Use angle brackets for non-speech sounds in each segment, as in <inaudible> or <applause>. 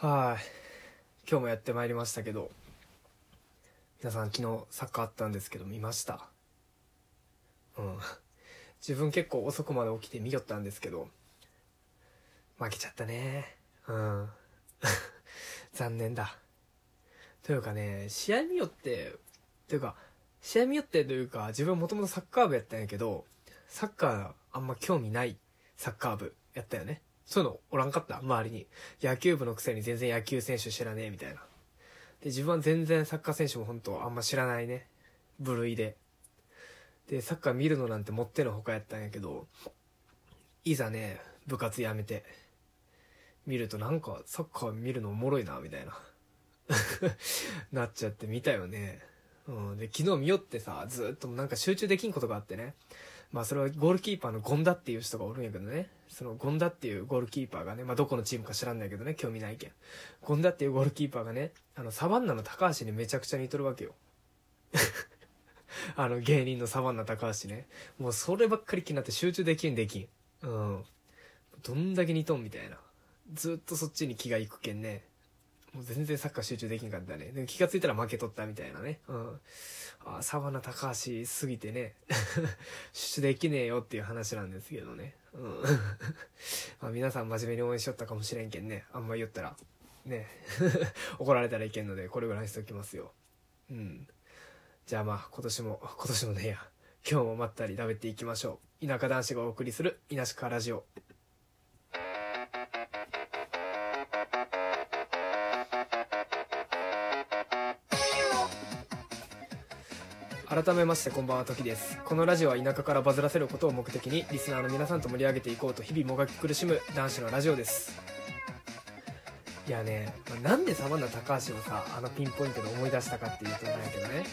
はい、今日もやってまいりましたけど皆さん昨日サッカーあったんですけど見ました？うん。自分結構遅くまで起きて見よったんですけど負けちゃったね。うん。<laughs> 残念だ。というかね試合見よってというか試合見よってというか自分もともとサッカー部やったんやけどサッカーあんま興味ないサッカー部やったよね。そういうのおらんかった？周りに。野球部のくせに全然野球選手知らねえみたいな。で、自分は全然サッカー選手も本当あんま知らないね。部類で。で、サッカー見るのなんてもってのほかやったんやけど、いざね、部活やめて、見るとなんかサッカー見るのおもろいな、みたいな。<laughs> なっちゃって見たよね。うん。で、昨日見よってさ、ずっとなんか集中できんことがあってね。まあそれはゴールキーパーのゴンダっていう人がおるんやけどね。そのゴンダっていうゴールキーパーがね、まあどこのチームか知らんないけどね、興味ないけん。ゴンダっていうゴールキーパーがね、あのサバンナの高橋にめちゃくちゃ似とるわけよ。<laughs> あの芸人のサバンナ高橋ね。もうそればっかり気になって集中できんできん。うん。どんだけ似とんみたいな。ずっとそっちに気がいくけんね。もう全然サッカー集中できんかったね。で気がついたら負けとったみたいなね。うん。あ、サバナ高橋すぎてね、<laughs> 集中できねえよっていう話なんですけどね。うん。<laughs> まあ皆さん真面目に応援しよったかもしれんけんね。あんま言ったら、ね、<laughs> 怒られたらいけんので、これぐらいにしておきますよ。うん。じゃあまあ今年も、今年もねや。今日もまったり食べていきましょう。田舎男子がお送りする、稲鹿ラジオ。改めましてこんばんは時です。このラジオは田舎からバズらせることを目的にリスナーの皆さんと盛り上げていこうと日々もがき苦しむ男子のラジオです。いやね、まあなんでサバンナ高橋をさあのピンポイントで思い出したかっていうとなんやけどね。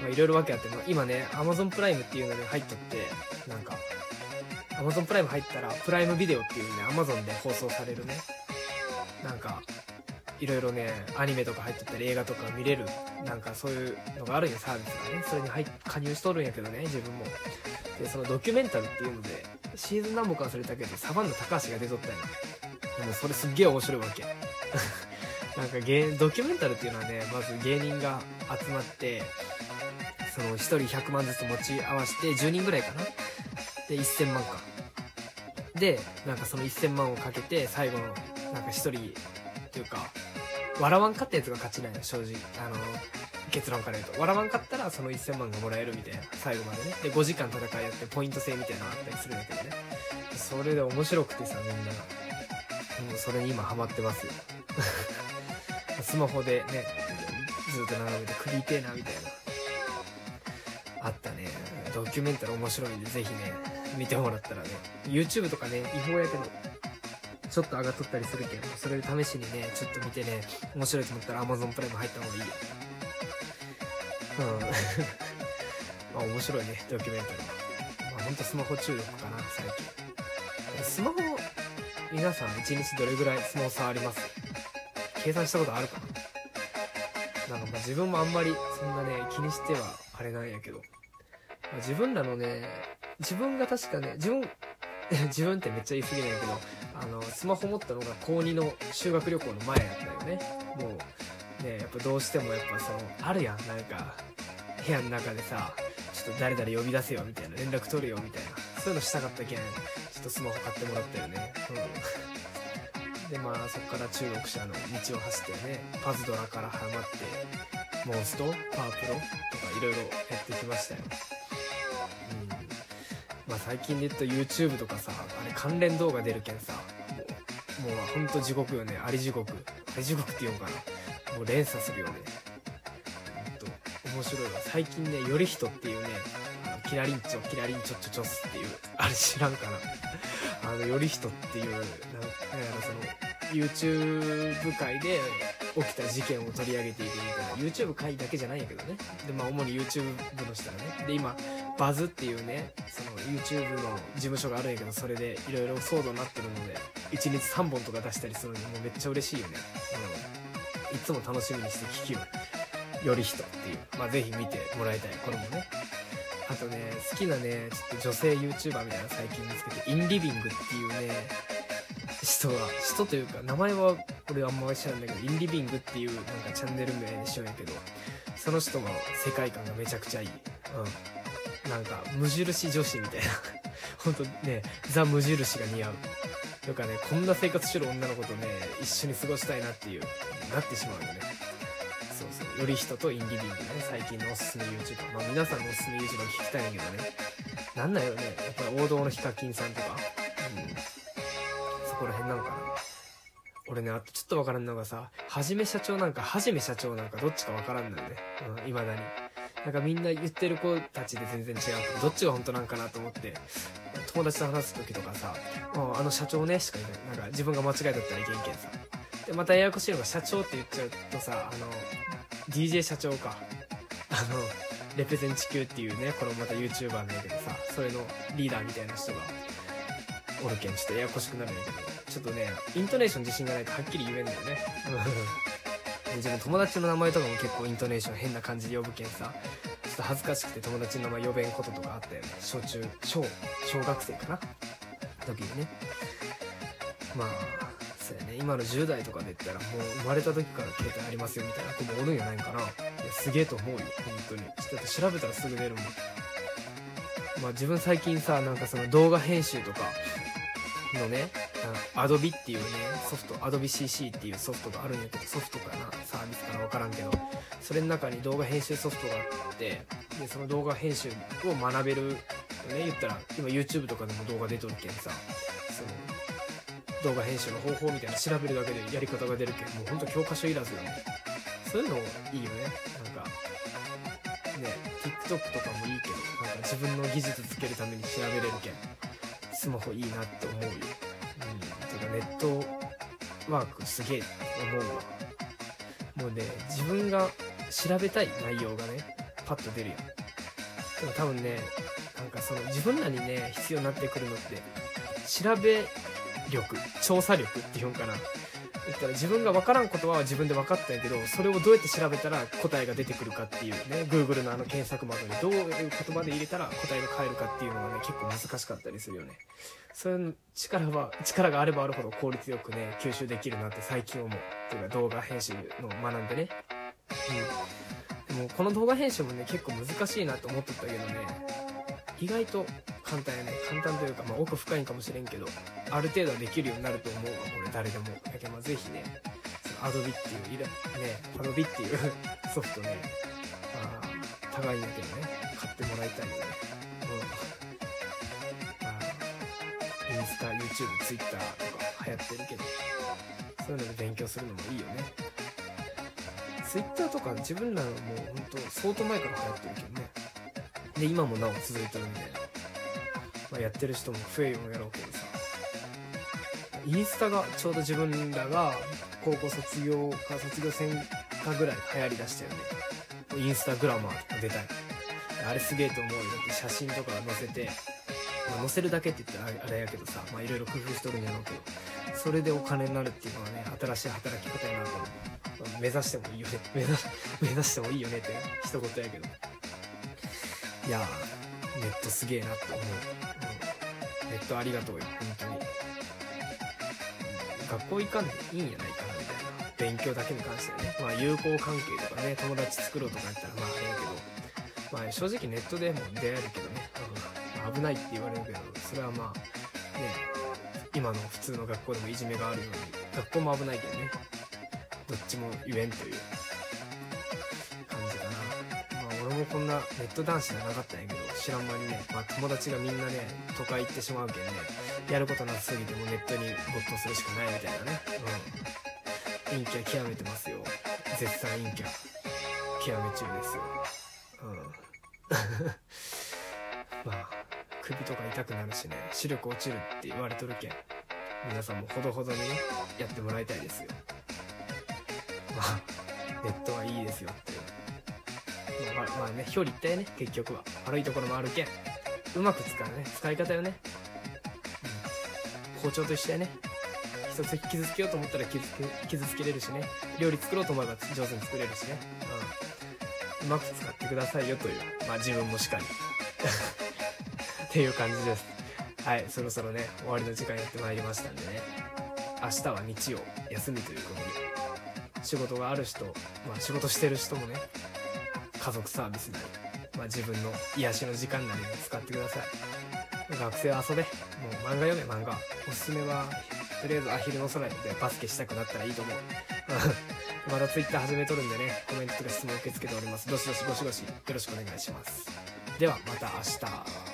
まあいろいろ訳あって、まあ今ね Amazon プライムっていうのに入っとってなんか Amazon プライム入ったらプライムビデオっていうね Amazon で放送されるね。なんかいろいろねアニメとか入ってたり映画とか見れるなんかそういうのがあるんやサービスがね。それに入加入しとるんやけどね自分も。でそのドキュメンタルっていうのでシーズン何本か忘れたけどサバンナ高橋が出とったんや。でもそれすっげえ面白いわけ。<laughs> なんか芸ドキュメンタルっていうのはねまず芸人が集まってその1人100万ずつ持ち合わせて10人ぐらいかな。で1000万か。でなんかその1000万をかけて最後のなんか1人っていうか笑わんかったやつが勝ちなんよ正直。あの結論から言うと。笑わんかったらその1000万がもらえるみたいな。最後までね。で5時間戦いやってポイント制みたいなのがあったりするんだけどね。それで面白くてさみんな。もうそれに今ハマってますよ。<laughs> スマホでねずっと眺めて首痛えなみたいな。あったね。ドキュメンタル面白いんでぜひね見てもらったらね。YouTube とかね違法やけどちょっと上がっとったりするけどそれで試しにねちょっと見てね面白いと思ったら Amazon プライム入った方がいいよ。うん。<laughs> まあ面白いねドキュメンタルまあほんとスマホ中毒かな最近。スマホ皆さん1日どれぐらいスマホ触ります？計算したことあるかな？なんかまあ自分もあんまりそんなね気にしてはあれなんやけど、ま自分らのね自分が確かね自分 <laughs> 自分ってめっちゃ言い過ぎなんやけどあのスマホ持ったのが高2の修学旅行の前やったよね。もうねやっぱどうしてもやっぱそのあるやん。なんか部屋の中でさちょっと誰々呼び出せよみたいな連絡取るよみたいな。そういうのしたかったけんちょっとスマホ買ってもらったよね。うん。でまあそこから中国者の道を走ってねパズドラからハマってモンストパワープロとかいろいろやってきましたよ。最近で言うと YouTube とかさあれ関連動画出るけんさもうもうほんと地獄よね。あり地獄。あり地獄って言おうかな。もう連鎖するよね。ほんと面白いわ。最近ねより人っていうねキラリンチョキラリンチョチョチョスっていうあれ知らんかな。あのより人っていうなんなんやろその YouTube 界で起きた事件を取り上げていくみたいな。YouTube 界だけじゃないんやけどね。でまあ主に YouTube の人がね。で今バズっていうねその YouTube の事務所があるんやけどそれでいろいろ騒動になってるので1日3本とか出したりするのもうめっちゃ嬉しいよね、うん、いつも楽しみにして聞きよ。より人っていう。まあぜひ見てもらいたい。これもね。あとね好きなねちょっと女性 YouTuber みたいな最近見つけてインリビングっていうね人が人というか名前は俺はあんまり知らんだけどインリビングっていうなんかチャンネル名にしようやけどその人の世界観がめちゃくちゃいい。うん。なんか無印女子みたいな。<laughs> 本当ねザ無印が似合う。とかねこんな生活してる女の子とね一緒に過ごしたいなっていうなってしまうよね。そうそう。より人とインリビングね最近のおすすめ YouTuber まあ皆さんのおすすめ YouTuber 聞きたいんやけどね。なんだよね。やっぱり王道のヒカキンさんとか。うん。そこら辺なのかな。俺ねあとちょっとわからんのがさはじめ社長なんかはじめ社長なんかどっちかわからんのよね。うん未だに。なんかみんな言ってる子たちで全然違う。どっちが本当なんかなと思って友達と話す時とかさ「ああの社長ね」しか言ない。なんか自分が間違いだったらいけんけんさ。でまたややこしいのが社長って言っちゃうとさあの DJ 社長か。あのレペゼン地球っていうねこれもまた YouTuber なんやけどさそれのリーダーみたいな人がおるけんちょっとややこしくなるんやけど。ちょっとねイントネーション自信がないとはっきり言えんだよね。で自分友達の名前とかも結構イントネーション変な感じで呼ぶけんさちょっと恥ずかしくて友達の名前呼べんこととかあったよね。小中小小学生かな？時にね。まあそうやね。今の10代とかで言ったらもう生まれた時から携帯ありますよみたいな子もおるんやないかな。いやすげえと思うよ本当に。ちょっと調べたらすぐ出るもん。まあ自分最近さなんかその動画編集とかのねアドビっていうねソフトアドビ CC っていうソフトがあるんやけどソフトかな？サービスかな？分からんけど。それの中に動画編集ソフトがあってでその動画編集を学べるね。言ったら今 YouTube とかでも動画出とるけんさ。その動画編集の方法みたいな調べるだけでやり方が出るけんもうほんと教科書いらずよね。そういうのいいよね。なんかね TikTok とかもいいけどなんか自分の技術つけるために調べれるけんスマホいいなって思うよ。ネットワークすげえって思うわ。もうね自分が調べたい内容がねパッと出るよ。でも多分ねなんかその自分らにね必要になってくるのって調べ力調査力って言うんかな。言ったら自分が分からんことは自分で分かったんやけどそれをどうやって調べたら答えが出てくるかっていうね Google のあの検索窓にどういう言葉で入れたら答えが返るかっていうのがね結構難しかったりするよね。そういう力は力があればあるほど効率よくね吸収できるなって最近思うっていうか動画編集の学んでね。うん。でもこの動画編集もね結構難しいなと思ってたけどね意外と簡単やね。簡単というか、まあ、奥深いんかもしれんけどある程度はできるようになると思うわ。これ誰でも。だけどまあぜひねその Adobe っていういらね Adobe っていう <laughs> ソフトねまあ高いんだけどね買ってもらいたいよね。うん。まあインスタ YouTube Twitter とか流行ってるけどそういうので勉強するのもいいよね。Twitter とか自分らのもうほんと相当前から流行ってるけどね。で今もなお続いてるんで、まあ、やってる人も増えようやろうけどさ。インスタがちょうど自分らが高校卒業か卒業戦かぐらい流行りだしたよね。インスタグラマーとか出たい。あれすげえと思うよって写真とか載せて、まあ、載せるだけって言ったらあれやけどさいろいろ工夫しとるんやろうけどそれでお金になるっていうのはね新しい働き方やなと思う、まあ目指してもいいよね。目指目指してもいいよねって一言やけど。いやネットすげえなって思う、ネットありがとうよ。本当に。学校行かんでいいんやないかなみたいな。勉強だけに関してはね。まあ友好関係とかね友達作ろうとかやったらまああれやけど。まあ正直ネットでも出会えるけどね、うん危ないって言われるけどそれはまあね今の普通の学校でもいじめがあるように学校も危ないけどね。どっちも言えんという。もこんなネット男子じゃなかったんやけど知らん間にね、まあ、友達がみんなね都会行ってしまうけんねやることなさすぎてもネットに没頭するしかないみたいなね。うん。陰キャ極めてますよ。絶賛陰キャ。極め中ですよ。うん。<laughs> まあ首とか痛くなるしね視力落ちるって言われとるけん皆さんもほどほどにねやってもらいたいですよ。まあネットはいいですよって。まあ、まあね表裏一体ね結局は。悪いところもあるけんうまく使うね使い方よね、うん、包丁と一緒やね。一つ傷つけようと思ったら傷つけ傷つけれるしね。料理作ろうと思えば上手に作れるしね、うん、うまく使ってくださいよというまあ自分もしかり。<laughs> っていう感じです。はいそろそろね終わりの時間やってまいりましたんでね。明日は日曜休みということで。仕事がある人、まあ、仕事してる人もね家族サービスに、まあ、自分の癒しの時間なりに使ってください。学生は遊べ。もう漫画読め。漫画おすすめはとりあえずアヒルの空でバスケしたくなったらいいと思う。<laughs> また Twitter 始めとるんでねコメントとか質問受け付けております。どしどしどしどしよろしくお願いします。ではまた明日。